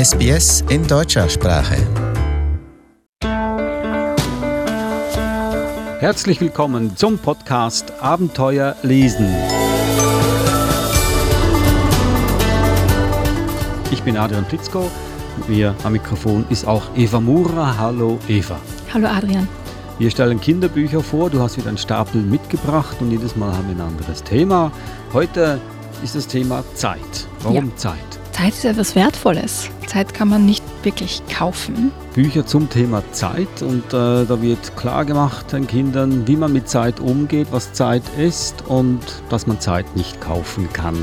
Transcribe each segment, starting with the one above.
SBS in deutscher Sprache. Herzlich willkommen zum Podcast Abenteuer lesen. Ich bin Adrian Plitzko. Mit mir am Mikrofon ist auch Eva Mura. Hallo Eva. Hallo Adrian. Wir stellen Kinderbücher vor. Du hast wieder einen Stapel mitgebracht und jedes Mal haben wir ein anderes Thema. Heute ist das Thema Zeit. Warum Ja. Zeit? Zeit ist etwas Wertvolles. Zeit kann man nicht wirklich kaufen. Bücher zum Thema Zeit und äh, da wird klar gemacht den Kindern, wie man mit Zeit umgeht, was Zeit ist und dass man Zeit nicht kaufen kann.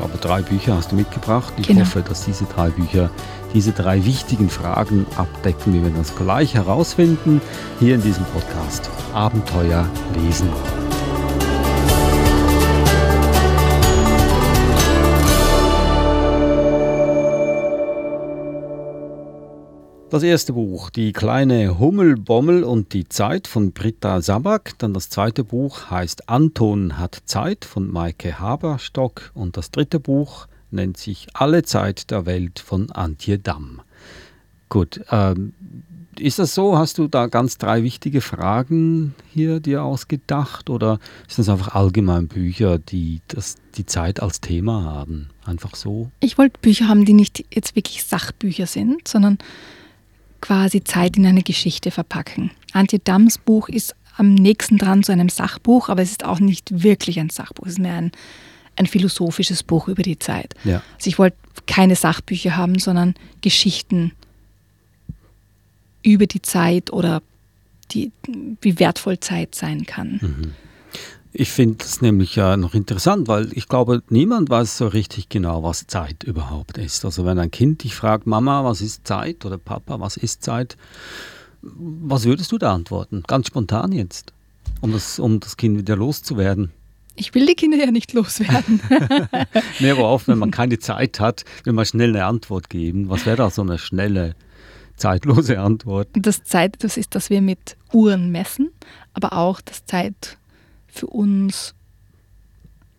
Aber drei Bücher hast du mitgebracht. Ich Genau. hoffe, dass diese drei Bücher diese drei wichtigen Fragen abdecken. Wir werden das gleich herausfinden hier in diesem Podcast. Abenteuer lesen. Das erste Buch, Die kleine Hummelbommel und die Zeit von Britta Sabak. Dann das zweite Buch heißt Anton hat Zeit von Maike Haberstock. Und das dritte Buch nennt sich Alle Zeit der Welt von Antje Damm. Gut, ähm, ist das so? Hast du da ganz drei wichtige Fragen hier dir ausgedacht? Oder sind das einfach allgemein Bücher, die das, die Zeit als Thema haben? Einfach so? Ich wollte Bücher haben, die nicht jetzt wirklich Sachbücher sind, sondern quasi Zeit in eine Geschichte verpacken. Antje Damms Buch ist am nächsten dran zu einem Sachbuch, aber es ist auch nicht wirklich ein Sachbuch. Es ist mehr ein, ein philosophisches Buch über die Zeit. Ja. Also ich wollte keine Sachbücher haben, sondern Geschichten über die Zeit oder die, wie wertvoll Zeit sein kann. Ich finde das nämlich ja noch interessant, weil ich glaube, niemand weiß so richtig genau, was Zeit überhaupt ist. Also wenn ein Kind dich fragt, Mama, was ist Zeit? Oder Papa, was ist Zeit? Was würdest du da antworten? Ganz spontan jetzt, um das, um das Kind wieder loszuwerden. Ich will die Kinder ja nicht loswerden. Nee, aber oft, wenn man keine Zeit hat, will man schnell eine Antwort geben. Was wäre da so eine schnelle, zeitlose Antwort? Das Zeit, das ist, dass wir mit Uhren messen, aber auch, dass Zeit für uns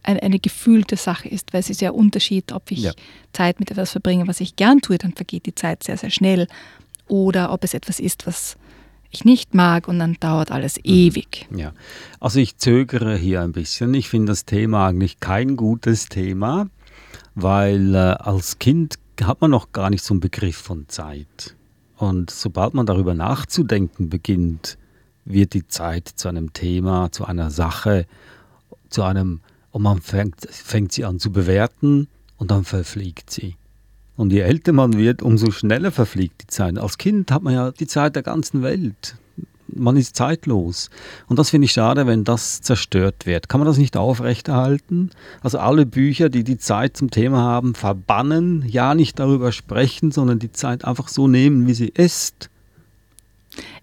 eine, eine gefühlte Sache ist, weil es ist ja ein Unterschied, ob ich Ja. Zeit mit etwas verbringe, was ich gern tue, dann vergeht die Zeit sehr, sehr schnell. Oder ob es etwas ist, was ich nicht mag und dann dauert alles ewig. Ja, also ich zögere hier ein bisschen. Ich finde das Thema eigentlich kein gutes Thema, weil äh, als Kind hat man noch gar nicht so einen Begriff von Zeit. Und sobald man darüber nachzudenken beginnt, wird die Zeit zu einem Thema, zu einer Sache, zu einem, und man fängt, fängt sie an zu bewerten und dann verfliegt sie. Und je älter man wird, umso schneller verfliegt die Zeit. Als Kind hat man ja die Zeit der ganzen Welt. Man ist zeitlos. Und das finde ich schade, wenn das zerstört wird. Kann man das nicht aufrechterhalten? Also alle Bücher, die die Zeit zum Thema haben, verbannen, ja nicht darüber sprechen, sondern die Zeit einfach so nehmen, wie sie ist.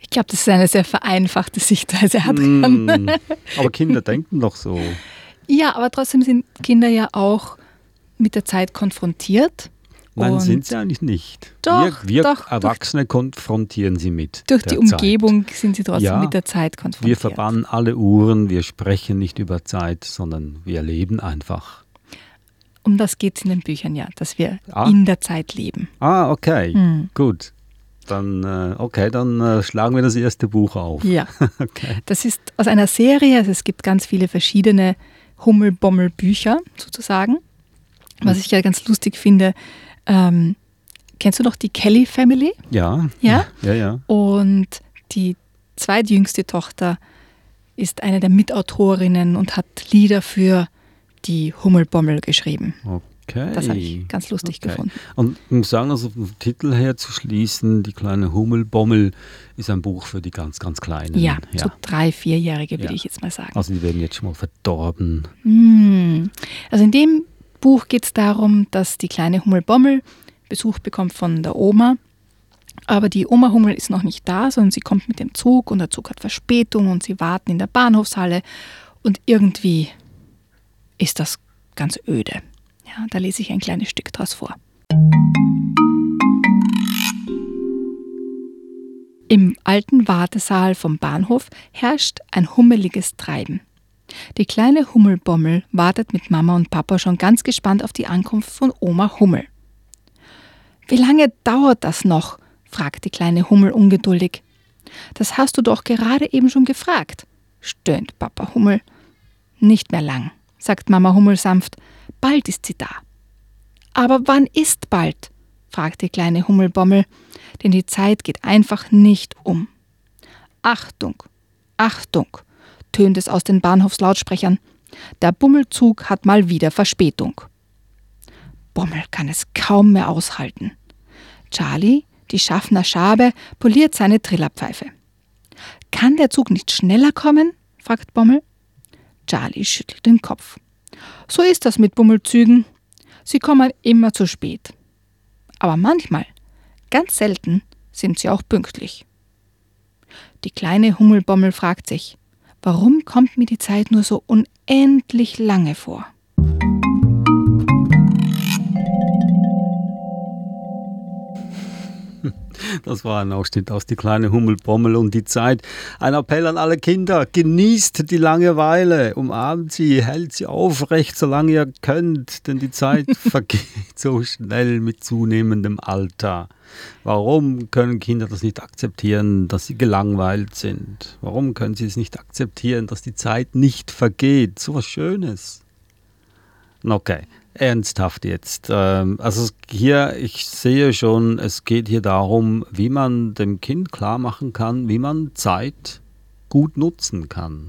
Ich glaube, das ist eine sehr vereinfachte Sichtweise, Adrian. Mm, aber Kinder denken doch so. Ja, aber trotzdem sind Kinder ja auch mit der Zeit konfrontiert. Nein, sind sie eigentlich nicht. Doch, wir wir doch, Erwachsene konfrontieren sie mit. Durch die Zeit. Umgebung sind sie trotzdem Ja, mit der Zeit Wir konfrontiert. verbannen alle Uhren, wir sprechen nicht über Zeit, sondern wir leben einfach. Um das geht es in den Büchern ja, dass wir Ah. in der Zeit leben. Ah, okay, Hm. gut. Dann, äh, okay, dann äh, schlagen wir das erste Buch auf. Ja, Okay. das ist aus einer Serie, also es gibt ganz viele verschiedene Hummel-Bommel-Bücher sozusagen. Was ich ja ganz lustig finde, ähm, kennst du noch die Kelly Family? Ja. Ja? Ja, ja. Und die zweitjüngste Tochter ist eine der Mitautorinnen und hat Lieder für die Hummelbommel geschrieben. Okay. Das habe ich ganz lustig Okay. gefunden. Und ich muss sagen, also vom Titel her zu schließen, die kleine Hummelbommel ist ein Buch für die ganz, ganz Kleinen. Ja, so drei, vierjährige würde Ja. ich jetzt mal sagen. Also die werden jetzt schon mal verdorben. Hm. Also in dem Buch geht es darum, dass die kleine Hummelbommel Besuch bekommt von der Oma. Aber die Oma Hummel ist noch nicht da, sondern sie kommt mit dem Zug und der Zug hat Verspätung und sie warten in der Bahnhofshalle und irgendwie ist das ganz öde. Ja, da lese ich ein kleines Stück draus vor. Im alten Wartesaal vom Bahnhof herrscht ein hummeliges Treiben. Die kleine Hummelbommel wartet mit Mama und Papa schon ganz gespannt auf die Ankunft von Oma Hummel. Wie lange dauert das noch? fragt die kleine Hummel ungeduldig. Das hast du doch gerade eben schon gefragt, stöhnt Papa Hummel. Nicht mehr lang, sagt Mama Hummel sanft. Bald ist sie da. Aber wann ist bald? fragt die kleine Hummelbommel, denn die Zeit geht einfach nicht um. Achtung, Achtung, tönt es aus den Bahnhofslautsprechern. Der Bummelzug hat mal wieder Verspätung. Bommel kann es kaum mehr aushalten. Charlie, die Schaffner Schabe, poliert seine Trillerpfeife. Kann der Zug nicht schneller kommen? fragt Bommel. Charlie schüttelt den Kopf. So ist das mit Bummelzügen. Sie kommen immer zu spät. Aber manchmal, ganz selten, sind sie auch pünktlich. Die kleine Hummelbommel fragt sich, warum kommt mir die Zeit nur so unendlich lange vor? Das war ein Ausschnitt aus Die kleine Hummelbommel und die Zeit. Ein Appell an alle Kinder. Genießt die Langeweile. Umarmt sie, hält sie aufrecht, solange ihr könnt, denn die Zeit vergeht so schnell mit zunehmendem Alter. Warum können Kinder das nicht akzeptieren, dass sie gelangweilt sind? Warum können sie es nicht akzeptieren, dass die Zeit nicht vergeht? So was Schönes. Okay, ernsthaft jetzt. Ähm, also hier, ich sehe schon, es geht hier darum, wie man dem Kind klar machen kann, wie man Zeit gut nutzen kann.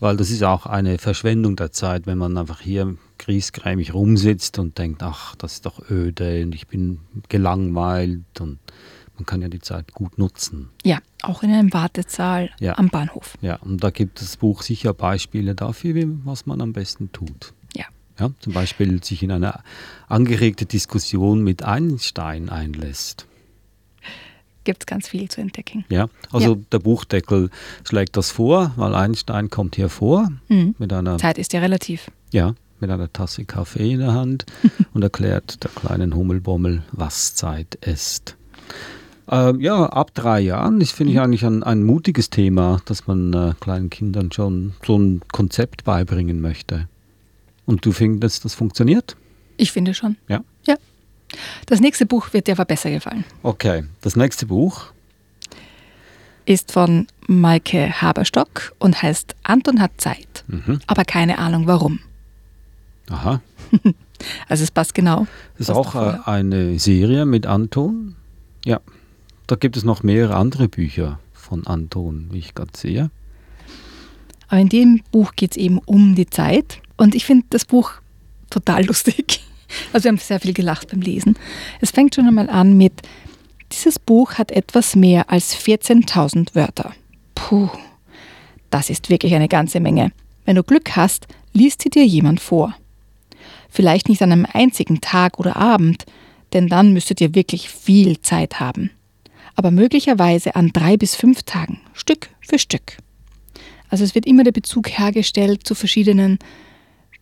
Weil das ist auch eine Verschwendung der Zeit, wenn man einfach hier griesgrämig rumsitzt und denkt, ach, das ist doch öde und ich bin gelangweilt und man kann ja die Zeit gut nutzen. Ja, auch in einem Wartesaal Ja. am Bahnhof. Ja, und da gibt das Buch sicher Beispiele dafür, was man am besten tut. Ja. Zum Beispiel sich in eine angeregte Diskussion mit Einstein einlässt. Gibt es ganz viel zu entdecken. Ja, also Ja. der Buchdeckel schlägt das vor, weil Einstein kommt hier vor Mhm. mit einer, Zeit ist ja relativ. ja, mit einer Tasse Kaffee in der Hand und erklärt der kleinen Hummelbommel, was Zeit ist. Ähm, ja, ab drei Jahren, das finde ich eigentlich ein, ein mutiges Thema, dass man äh, kleinen Kindern schon so ein Konzept beibringen möchte. Und du findest, das funktioniert? Ich finde schon. Ja. Ja. Das nächste Buch wird dir aber besser gefallen. Okay, das nächste Buch. Ist von Maike Haberstock und heißt Anton hat Zeit. Mhm. Aber keine Ahnung warum. Aha, Also es passt genau. das ist auch äh, eine Serie mit Anton. Ja, da gibt es noch mehrere andere Bücher von Anton, wie ich gerade sehe. Aber in dem Buch geht es eben um die Zeit. Und ich finde das Buch total lustig. Also wir haben sehr viel gelacht beim Lesen. Es fängt schon einmal an mit, dieses Buch hat etwas mehr als 14.000 Wörter. Puh, das ist wirklich eine ganze Menge. Wenn du Glück hast, liest sie dir jemand vor. Vielleicht nicht an einem einzigen Tag oder Abend, denn dann müsstet ihr wirklich viel Zeit haben. Aber möglicherweise an drei bis fünf Tagen, Stück für Stück. Also es wird immer der Bezug hergestellt zu verschiedenen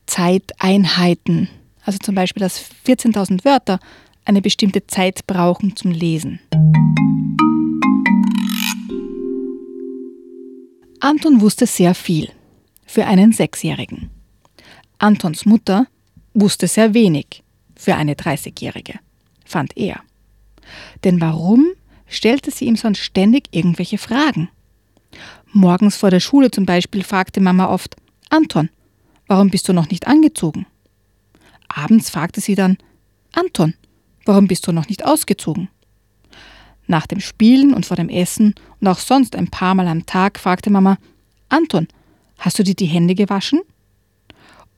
Zeiteinheiten. Also zum Beispiel, dass 14.000 Wörter eine bestimmte Zeit brauchen zum Lesen. Anton wusste sehr viel für einen Sechsjährigen. Antons Mutter wusste sehr wenig für eine 30-Jährige, fand er. Denn warum stellte sie ihm sonst ständig irgendwelche Fragen? Morgens vor der Schule zum Beispiel fragte Mama oft, Anton, warum bist du noch nicht angezogen? Abends fragte sie dann, Anton, warum bist du noch nicht ausgezogen? Nach dem Spielen und vor dem Essen und auch sonst ein paar Mal am Tag fragte Mama, Anton, hast du dir die Hände gewaschen?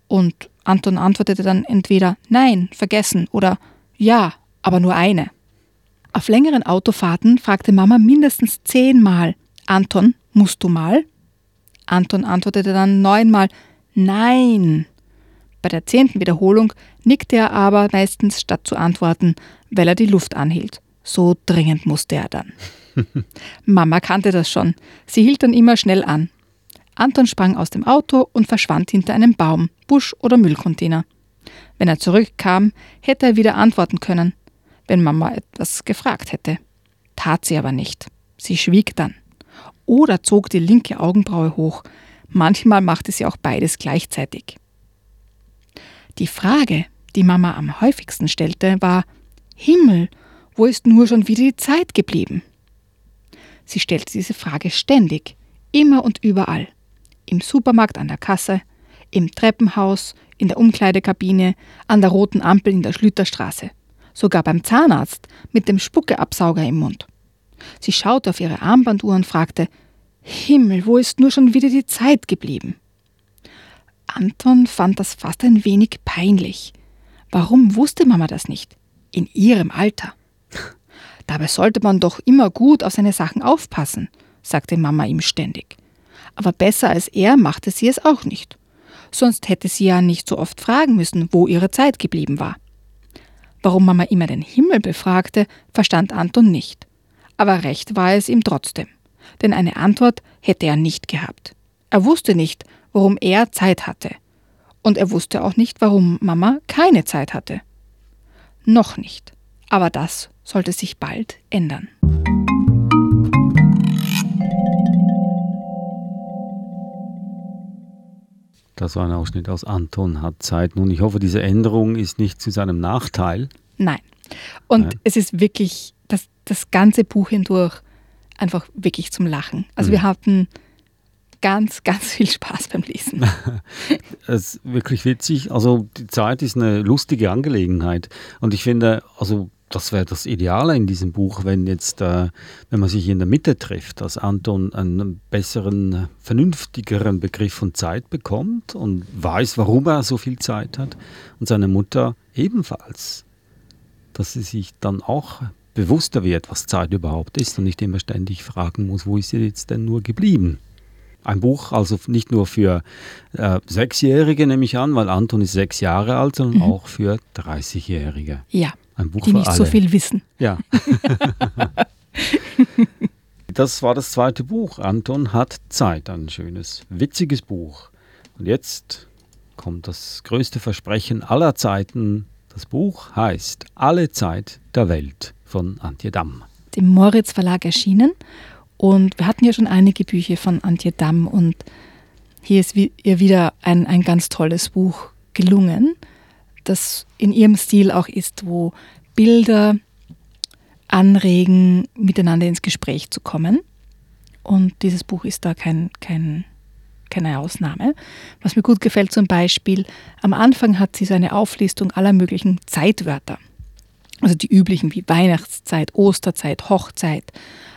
Und Anton antwortete dann entweder Nein, vergessen oder Ja, aber nur eine. Auf längeren Autofahrten fragte Mama mindestens zehnmal, Anton, musst du mal? Anton antwortete dann neunmal Nein. Bei der zehnten Wiederholung nickte er aber meistens statt zu antworten, weil er die Luft anhielt. So dringend musste er dann. Mama kannte das schon. Sie hielt dann immer schnell an. Anton sprang aus dem Auto und verschwand hinter einem Baum, Busch oder Müllcontainer. Wenn er zurückkam, hätte er wieder antworten können, wenn Mama etwas gefragt hätte. Tat sie aber nicht. Sie schwieg dann. Oder zog die linke Augenbraue hoch. Manchmal machte sie auch beides gleichzeitig. Die Frage, die Mama am häufigsten stellte, war Himmel, wo ist nur schon wieder die Zeit geblieben? Sie stellte diese Frage ständig, immer und überall. Im Supermarkt an der Kasse, im Treppenhaus, in der Umkleidekabine, an der roten Ampel in der Schlüterstraße, sogar beim Zahnarzt mit dem Spuckeabsauger im Mund. Sie schaute auf ihre Armbanduhr und fragte, Himmel, wo ist nur schon wieder die Zeit geblieben? Anton fand das fast ein wenig peinlich. Warum wusste Mama das nicht? In ihrem Alter. Dabei sollte man doch immer gut auf seine Sachen aufpassen, sagte Mama ihm ständig. Aber besser als er machte sie es auch nicht. Sonst hätte sie ja nicht so oft fragen müssen, wo ihre Zeit geblieben war. Warum Mama immer den Himmel befragte, verstand Anton nicht. Aber recht war es ihm trotzdem. Denn eine Antwort hätte er nicht gehabt. Er wusste nicht, warum er Zeit hatte. Und er wusste auch nicht, warum Mama keine Zeit hatte. Noch nicht. Aber das sollte sich bald ändern. Das war ein Ausschnitt aus Anton hat Zeit. Nun, ich hoffe, diese Änderung ist nicht zu seinem Nachteil. Nein. Und Nein. es ist wirklich das, das ganze Buch hindurch einfach wirklich zum Lachen. Also mhm. wir hatten ganz, ganz viel Spaß beim Lesen. es ist wirklich witzig. Also die Zeit ist eine lustige Angelegenheit. Und ich finde, also das wäre das Ideale in diesem Buch, wenn jetzt, äh, wenn man sich in der Mitte trifft, dass Anton einen besseren, vernünftigeren Begriff von Zeit bekommt und weiß, warum er so viel Zeit hat und seine Mutter ebenfalls, dass sie sich dann auch bewusster wird, was Zeit überhaupt ist und nicht immer ständig fragen muss, wo ist sie jetzt denn nur geblieben? Ein Buch also nicht nur für äh, Sechsjährige, nehme ich an, weil Anton ist sechs Jahre alt, sondern mhm. auch für 30-Jährige. Ja. Ein Buch die nicht alle. so viel wissen. Ja. das war das zweite Buch. Anton hat Zeit. Ein schönes, witziges Buch. Und jetzt kommt das größte Versprechen aller Zeiten. Das Buch heißt Alle Zeit der Welt von Antje Damm. Dem Moritz Verlag erschienen. Und wir hatten ja schon einige Bücher von Antje Damm und hier ist ihr wieder ein, ein ganz tolles Buch gelungen das in ihrem Stil auch ist, wo Bilder anregen, miteinander ins Gespräch zu kommen. Und dieses Buch ist da kein, kein, keine Ausnahme. Was mir gut gefällt zum Beispiel, am Anfang hat sie so eine Auflistung aller möglichen Zeitwörter. Also die üblichen wie Weihnachtszeit, Osterzeit, Hochzeit,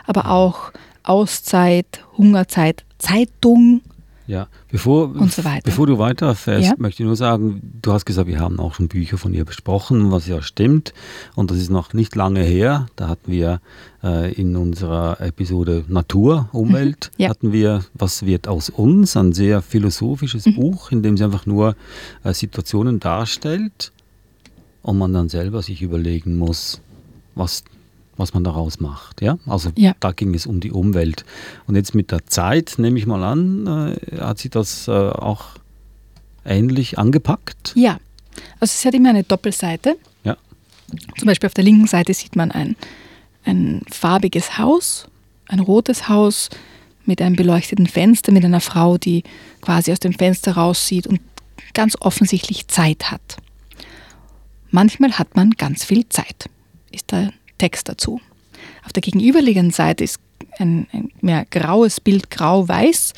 aber auch Auszeit, Hungerzeit, Zeitung, ja, bevor, und so weiter. bevor du weiterfährst, ja? möchte ich nur sagen, du hast gesagt, wir haben auch schon Bücher von ihr besprochen, was ja stimmt. Und das ist noch nicht lange her. Da hatten wir äh, in unserer Episode Natur, Umwelt, mhm. ja. hatten wir Was wird aus uns? Ein sehr philosophisches mhm. Buch, in dem sie einfach nur äh, Situationen darstellt und man dann selber sich überlegen muss, was was man daraus macht. Ja? Also ja. da ging es um die Umwelt. Und jetzt mit der Zeit, nehme ich mal an, äh, hat sie das äh, auch ähnlich angepackt? Ja, also es hat immer eine Doppelseite. Ja. Zum Beispiel auf der linken Seite sieht man ein, ein farbiges Haus, ein rotes Haus mit einem beleuchteten Fenster, mit einer Frau, die quasi aus dem Fenster raussieht und ganz offensichtlich Zeit hat. Manchmal hat man ganz viel Zeit. Ist da Text dazu. Auf der gegenüberliegenden Seite ist ein, ein mehr graues Bild, grau-weiß,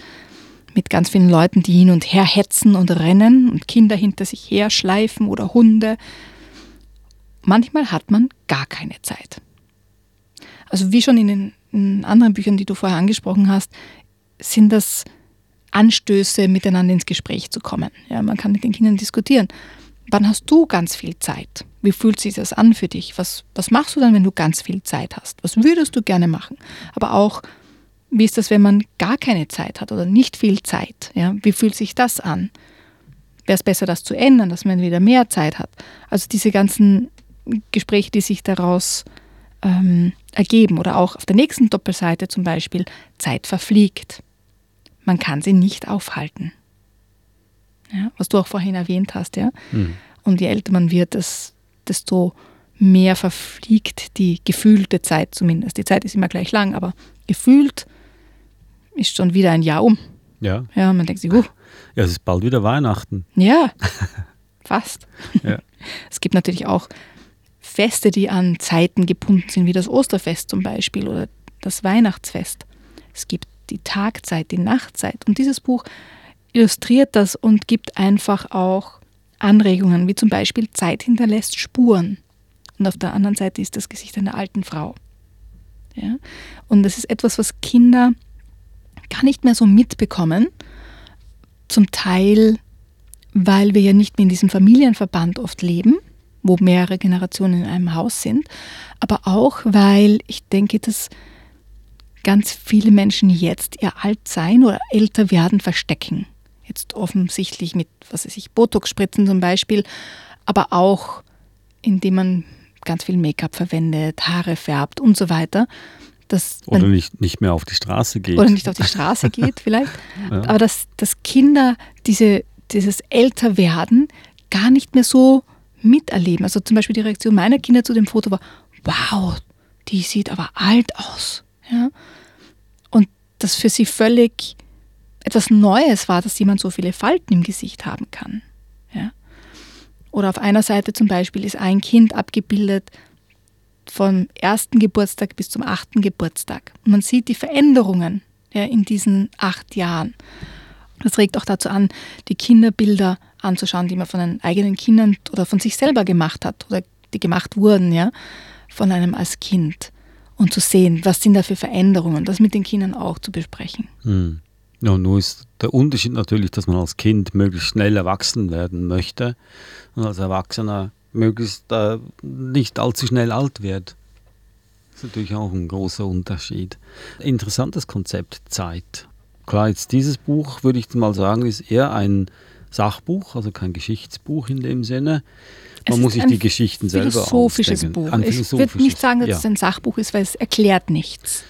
mit ganz vielen Leuten, die hin und her hetzen und rennen und Kinder hinter sich her schleifen oder Hunde. Manchmal hat man gar keine Zeit. Also wie schon in den in anderen Büchern, die du vorher angesprochen hast, sind das Anstöße, miteinander ins Gespräch zu kommen. Ja, man kann mit den Kindern diskutieren. Wann hast du ganz viel Zeit? Wie fühlt sich das an für dich? Was, was machst du dann, wenn du ganz viel Zeit hast? Was würdest du gerne machen? Aber auch, wie ist das, wenn man gar keine Zeit hat oder nicht viel Zeit? Ja? Wie fühlt sich das an? Wäre es besser, das zu ändern, dass man wieder mehr Zeit hat? Also diese ganzen Gespräche, die sich daraus ähm, ergeben. Oder auch auf der nächsten Doppelseite zum Beispiel, Zeit verfliegt. Man kann sie nicht aufhalten ja, was du auch vorhin erwähnt hast. Ja? Mhm. Und je älter man wird, desto mehr verfliegt die gefühlte Zeit zumindest. Die Zeit ist immer gleich lang, aber gefühlt ist schon wieder ein Jahr um. Ja. Ja, man denkt sich, uh. Ja, es ist bald wieder Weihnachten. Ja, fast. Ja. Es gibt natürlich auch Feste, die an Zeiten gebunden sind, wie das Osterfest zum Beispiel oder das Weihnachtsfest. Es gibt die Tagzeit, die Nachtzeit. Und dieses Buch illustriert das und gibt einfach auch Anregungen, wie zum Beispiel Zeit hinterlässt Spuren. Und auf der anderen Seite ist das Gesicht einer alten Frau. Ja? Und das ist etwas, was Kinder gar nicht mehr so mitbekommen. Zum Teil, weil wir ja nicht mehr in diesem Familienverband oft leben, wo mehrere Generationen in einem Haus sind, aber auch, weil ich denke, dass ganz viele Menschen jetzt ihr Altsein oder älter werden verstecken. Jetzt offensichtlich mit, was weiß ich, Botox-Spritzen zum Beispiel, aber auch indem man ganz viel Make-up verwendet, Haare färbt und so weiter. Dass oder nicht, nicht mehr auf die Straße geht. Oder nicht auf die Straße geht vielleicht. Ja. Aber dass, dass Kinder diese, dieses Älterwerden gar nicht mehr so miterleben. Also zum Beispiel die Reaktion meiner Kinder zu dem Foto war, wow, die sieht aber alt aus. Ja? Und das für sie völlig etwas Neues war, dass jemand so viele Falten im Gesicht haben kann. Ja? Oder auf einer Seite zum Beispiel ist ein Kind abgebildet vom ersten Geburtstag bis zum achten Geburtstag. Und man sieht die Veränderungen ja, in diesen acht Jahren. Das regt auch dazu an, die Kinderbilder anzuschauen, die man von den eigenen Kindern oder von sich selber gemacht hat oder die gemacht wurden, ja, von einem als Kind. Und zu sehen, was sind da für Veränderungen, das mit den Kindern auch zu besprechen. Hm. Ja, nur ist der Unterschied natürlich, dass man als Kind möglichst schnell erwachsen werden möchte und als Erwachsener möglichst äh, nicht allzu schnell alt wird. Das ist natürlich auch ein großer Unterschied. Interessantes Konzept Zeit. Klar, jetzt dieses Buch, würde ich mal sagen, ist eher ein Sachbuch, also kein Geschichtsbuch in dem Sinne. Man muss sich die Geschichten selber philosophisches Buch. Ein philosophisches Ich würde nicht sagen, dass ja. es ein Sachbuch ist, weil es erklärt nichts.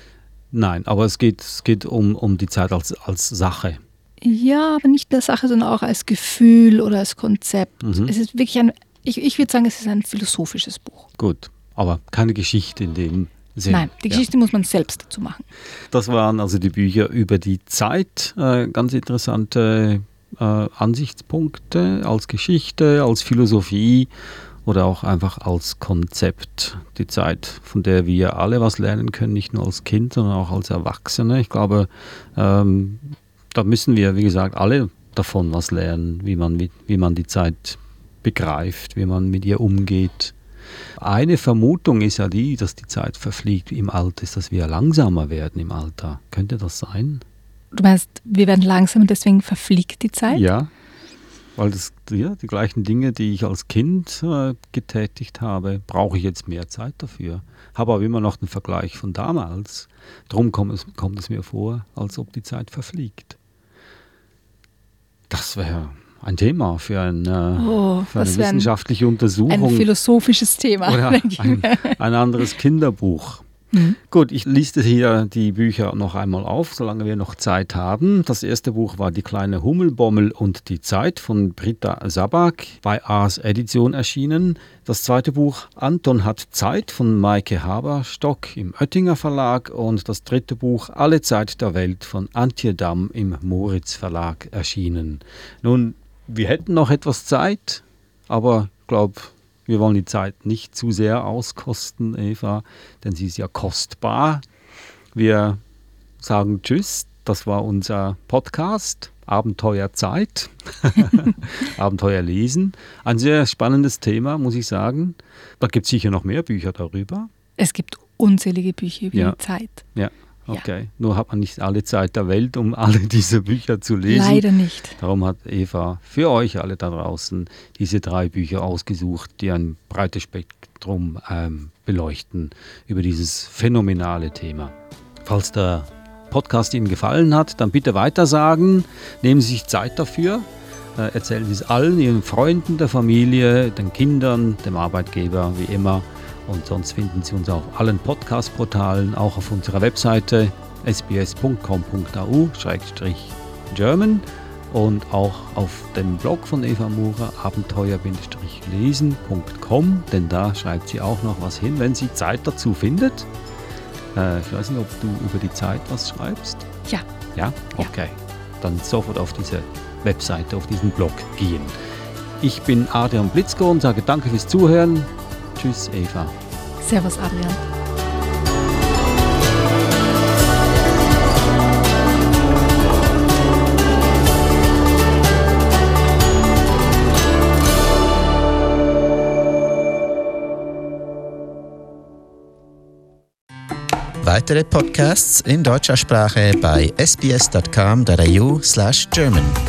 Nein, aber es geht, es geht um, um die Zeit als, als Sache. Ja, aber nicht der Sache, sondern auch als Gefühl oder als Konzept. Mhm. Es ist wirklich ein, ich, ich würde sagen, es ist ein philosophisches Buch. Gut, aber keine Geschichte in dem Sinne. Nein, die Geschichte ja. muss man selbst dazu machen. Das waren also die Bücher über die Zeit. Äh, ganz interessante äh, Ansichtspunkte als Geschichte, als Philosophie oder auch einfach als Konzept. Die Zeit, von der wir alle was lernen können, nicht nur als Kind, sondern auch als Erwachsene. Ich glaube, ähm, da müssen wir, wie gesagt, alle davon was lernen, wie man, wie, wie man die Zeit begreift, wie man mit ihr umgeht. Eine Vermutung ist ja die, dass die Zeit verfliegt im Alter, ist, dass wir langsamer werden im Alter. Könnte das sein? Du meinst, wir werden langsamer, deswegen verfliegt die Zeit? Ja, weil das, ja, die gleichen Dinge, die ich als Kind äh, getätigt habe, brauche ich jetzt mehr Zeit dafür. Habe aber immer noch den Vergleich von damals. Darum kommt es, kommt es mir vor, als ob die Zeit verfliegt. Das wäre ein Thema für, ein, äh, oh, für eine wissenschaftliche ein, Untersuchung. Ein philosophisches Thema. Oder ein, ein anderes Kinderbuch. Mhm. Gut, ich liste hier die Bücher noch einmal auf, solange wir noch Zeit haben. Das erste Buch war Die kleine Hummelbommel und die Zeit von Britta Sabak bei Ars Edition erschienen. Das zweite Buch Anton hat Zeit von Maike Haberstock im Oettinger Verlag und das dritte Buch Alle Zeit der Welt von Antje Damm im Moritz Verlag erschienen. Nun, wir hätten noch etwas Zeit, aber ich glaube, wir wollen die Zeit nicht zu sehr auskosten, Eva, denn sie ist ja kostbar. Wir sagen Tschüss. Das war unser Podcast. Abenteuerzeit, Abenteuer lesen. Ein sehr spannendes Thema, muss ich sagen. Da gibt es sicher noch mehr Bücher darüber. Es gibt unzählige Bücher über ja. die Zeit. Ja. Okay, ja. nur hat man nicht alle Zeit der Welt, um alle diese Bücher zu lesen. Leider nicht. Darum hat Eva für euch alle da draußen diese drei Bücher ausgesucht, die ein breites Spektrum ähm, beleuchten über dieses phänomenale Thema. Falls der Podcast Ihnen gefallen hat, dann bitte weitersagen. Nehmen Sie sich Zeit dafür. Äh, erzählen Sie es allen, Ihren Freunden, der Familie, den Kindern, dem Arbeitgeber, wie immer. Und sonst finden Sie uns auf allen Podcast-Portalen, auch auf unserer Webseite sbs.com.au-german und auch auf dem Blog von Eva Murer abenteuer-lesen.com, denn da schreibt sie auch noch was hin, wenn sie Zeit dazu findet. Äh, ich weiß nicht, ob du über die Zeit was schreibst. Ja. Ja? Okay. Ja. Dann sofort auf diese Webseite, auf diesen Blog gehen. Ich bin Adrian Blitzko und sage danke fürs Zuhören. Tschüss, Eva. Servus, Adrian. Weitere Podcasts in deutscher Sprache bei sbs.com.au/german.